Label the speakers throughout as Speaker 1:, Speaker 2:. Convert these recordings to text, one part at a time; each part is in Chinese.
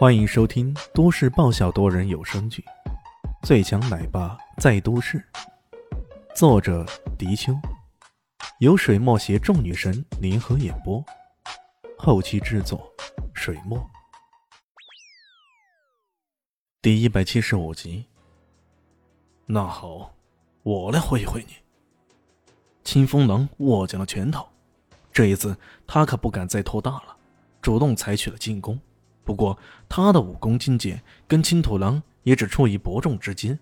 Speaker 1: 欢迎收听都市爆笑多人有声剧《最强奶爸在都市》，作者：迪秋，由水墨携众女神联合演播，后期制作：水墨。第一百七十五集。那好，我来会一会你。清风狼握紧了拳头，这一次他可不敢再拖大了，主动采取了进攻。不过，他的武功境界跟青土狼也只处于伯仲之间。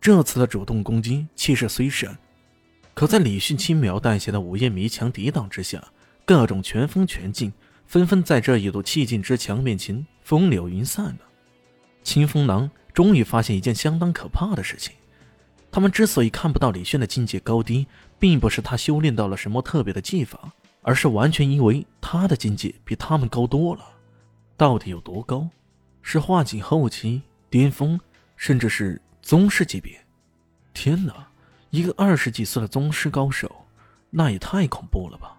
Speaker 1: 这次的主动攻击气势虽盛，可在李迅轻描淡写的午夜迷墙抵挡之下，各种拳风拳劲纷纷在这一堵气劲之墙面前风流云散了。清风狼终于发现一件相当可怕的事情：他们之所以看不到李迅的境界高低，并不是他修炼到了什么特别的技法，而是完全因为他的境界比他们高多了。到底有多高？是化境后期、巅峰，甚至是宗师级别？天哪！一个二十几岁的宗师高手，那也太恐怖了吧！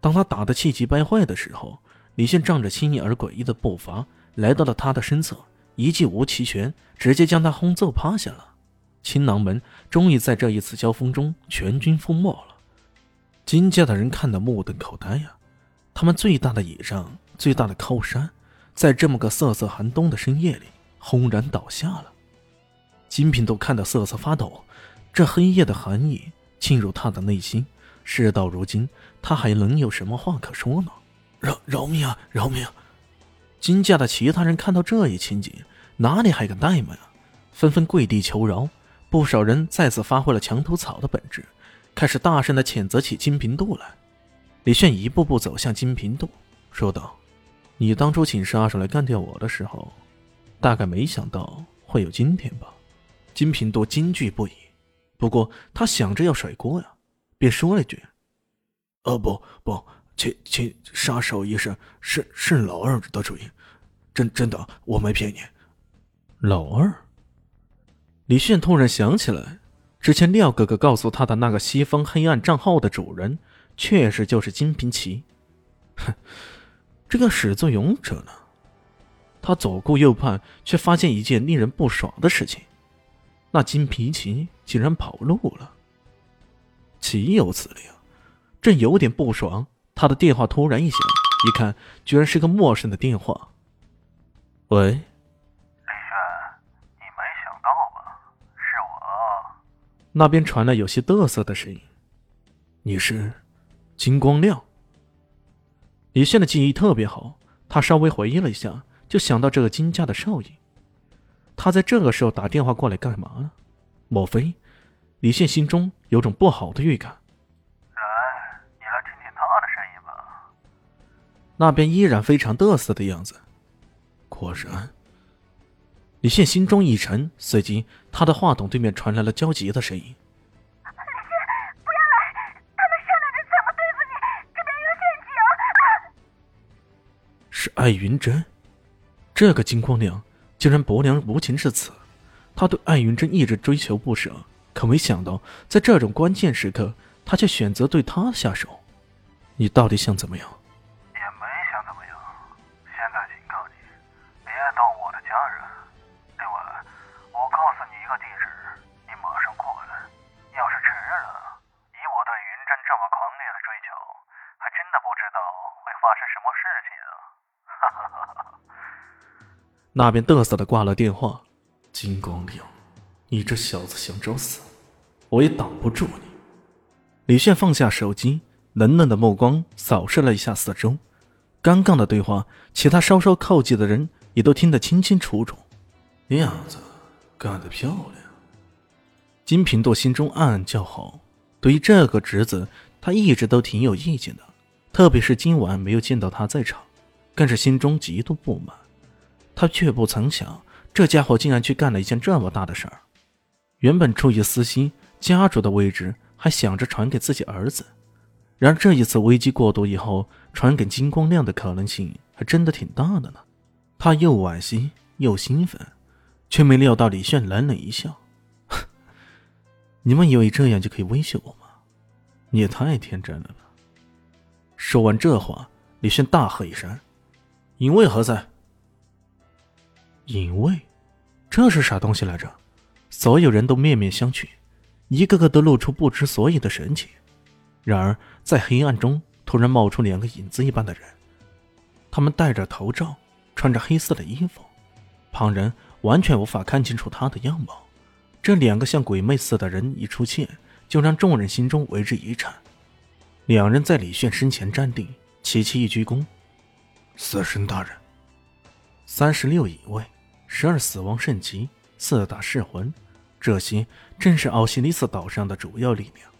Speaker 1: 当他打得气急败坏的时候，李现仗着轻盈而诡异的步伐来到了他的身侧，一记无期拳直接将他轰揍趴下了。青囊门终于在这一次交锋中全军覆没了。金家的人看得目瞪口呆呀！他们最大的倚仗。最大的靠山，在这么个瑟瑟寒冬的深夜里轰然倒下了。金平都看得瑟瑟发抖，这黑夜的寒意侵入他的内心。事到如今，他还能有什么话可说呢？饶饶命啊！饶命！金家的其他人看到这一情景，哪里还敢怠慢啊？纷纷跪地求饶。不少人再次发挥了墙头草的本质，开始大声的谴责起金平度来。李炫一步步走向金平度，说道。你当初请杀手来干掉我的时候，大概没想到会有今天吧？金平多惊惧不已，不过他想着要甩锅呀，便说了一句：“哦不不，请请杀手医生是是老二的主意，真真的我没骗你。”老二，李炫突然想起来，之前廖哥哥告诉他的那个西方黑暗账号的主人，确实就是金平奇。哼。这个始作俑者呢？他左顾右盼，却发现一件令人不爽的事情：那金皮奇竟然跑路了。岂有此理！啊！正有点不爽，他的电话突然一响，一看，居然是个陌生的电话。喂，李
Speaker 2: 轩，你没想到吧？是我。
Speaker 1: 那边传来有些嘚瑟的声音：“你是金光亮。”李现的记忆特别好，他稍微回忆了一下，就想到这个金家的少爷。他在这个时候打电话过来干嘛呢？莫非？李现心中有种不好的预感。
Speaker 2: 来，你来听听他的声音吧。
Speaker 1: 那边依然非常得瑟的样子。果然，李现心中一沉，随即他的话筒对面传来了焦急的声音。艾云珍，这个金光亮竟然薄凉无情至此。他对艾云珍一直追求不舍，可没想到在这种关键时刻，他却选择对她下手。你到底想怎么样？那边嘚瑟的挂了电话，金光亮，你这小子想找死，我也挡不住你。李炫放下手机，冷冷的目光扫视了一下四周，刚刚的对话，其他稍稍靠近的人也都听得清清楚楚。亮子，干得漂亮！金平度心中暗暗叫好，对于这个侄子，他一直都挺有意见的，特别是今晚没有见到他在场。更是心中极度不满，他却不曾想，这家伙竟然去干了一件这么大的事儿。原本出于私心，家主的位置还想着传给自己儿子，然而这一次危机过度以后，传给金光亮的可能性还真的挺大的呢。他又惋惜又兴奋，却没料到李炫冷冷一笑：“你们以为这样就可以威胁我吗？你也太天真了吧！”说完这话，李炫大喝一声。因为何在？隐卫，这是啥东西来着？所有人都面面相觑，一个个都露出不知所以的神情。然而，在黑暗中突然冒出两个影子一般的人，他们戴着头罩，穿着黑色的衣服，旁人完全无法看清楚他的样貌。这两个像鬼魅似的人一出现，就让众人心中为之一颤。两人在李炫身前站定，齐齐一鞠躬：“死神大人。”三十六影卫，十二死亡圣级，四大噬魂，这些正是奥西里斯岛上的主要力量。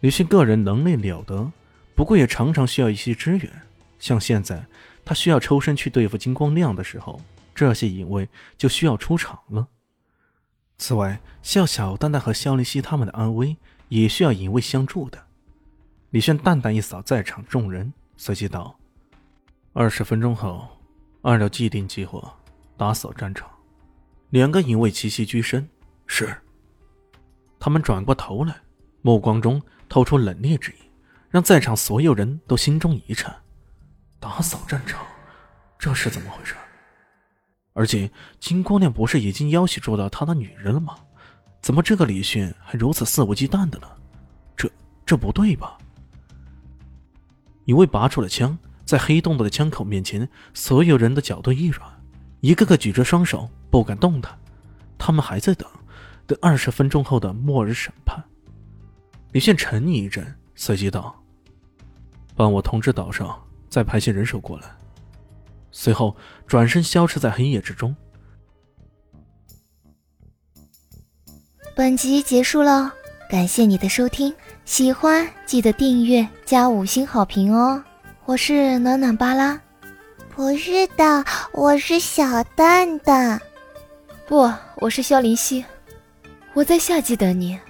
Speaker 1: 李迅个人能力了得，不过也常常需要一些支援。像现在他需要抽身去对付金光亮的时候，这些隐卫就需要出场了。此外，像小蛋蛋和肖丽西他们的安危也需要隐卫相助的。李炫淡淡一扫在场众人，随即道：“二十分钟后，按照既定计划打扫战场。”两个影卫齐齐居身：“是。”他们转过头来，目光中。透出冷冽之意，让在场所有人都心中一颤。打扫战场，这是怎么回事？而且金姑娘不是已经要挟住了他的女人了吗？怎么这个李迅还如此肆无忌惮的呢？这这不对吧？一位拔出了枪，在黑洞洞的枪口面前，所有人的脚都一软，一个个举着双手不敢动弹。他们还在等，等二十分钟后的末日审判。李现沉吟一阵，随即道：“帮我通知岛上再派些人手过来。”随后转身消失在黑夜之中。
Speaker 3: 本集结束了，感谢你的收听，喜欢记得订阅加五星好评哦！我是暖暖巴拉，
Speaker 4: 不是的，我是小蛋蛋，
Speaker 3: 不，我是萧林希，我在夏季等你。